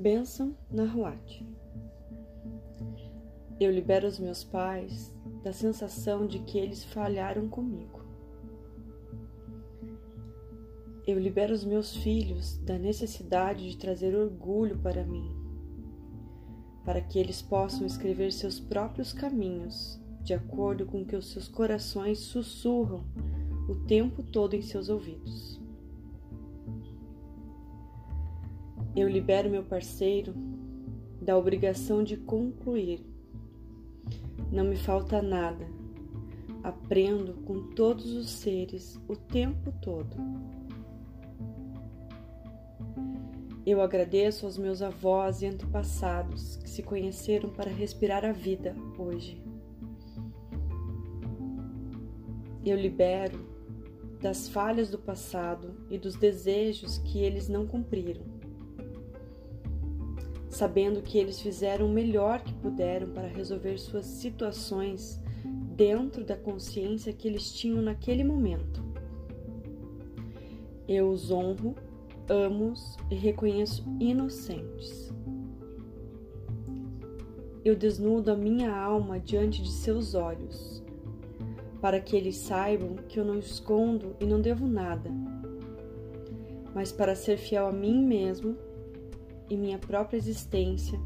Benção na Ruate. Eu libero os meus pais da sensação de que eles falharam comigo. Eu libero os meus filhos da necessidade de trazer orgulho para mim, para que eles possam escrever seus próprios caminhos de acordo com o que os seus corações sussurram o tempo todo em seus ouvidos. Eu libero meu parceiro da obrigação de concluir. Não me falta nada. Aprendo com todos os seres o tempo todo. Eu agradeço aos meus avós e antepassados que se conheceram para respirar a vida hoje. Eu libero das falhas do passado e dos desejos que eles não cumpriram, sabendo que eles fizeram o melhor que puderam para resolver suas situações dentro da consciência que eles tinham naquele momento. Eu os honro, amo-os e reconheço inocentes. Eu desnudo a minha alma diante de seus olhos para que eles saibam que eu não escondo e não devo nada, mas para ser fiel a mim mesmo e minha própria existência,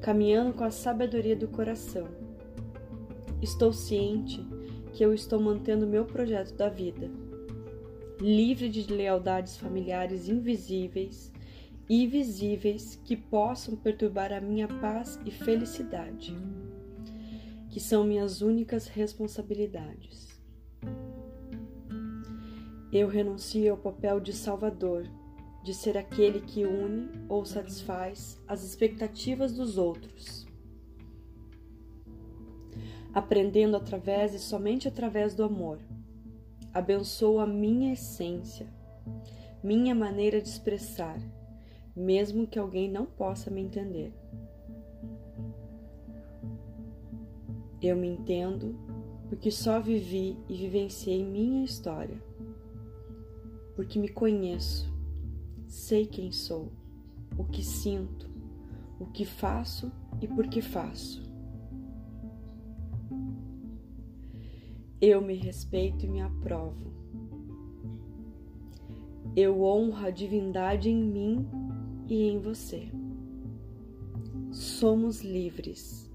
caminhando com a sabedoria do coração. Estou ciente que eu estou mantendo meu projeto da vida, livre de lealdades familiares invisíveis e visíveis que possam perturbar a minha paz e felicidade que são minhas únicas responsabilidades. Eu renuncio ao papel de salvador, de ser aquele que une ou satisfaz as expectativas dos outros. Aprendendo através e somente através do amor, abençoo a minha essência, minha maneira de expressar, mesmo que alguém não possa me entender. Eu me entendo porque só vivi e vivenciei minha história. Porque me conheço, sei quem sou, o que sinto, o que faço e por que faço. Eu me respeito e me aprovo. Eu honro a divindade em mim e em você. Somos livres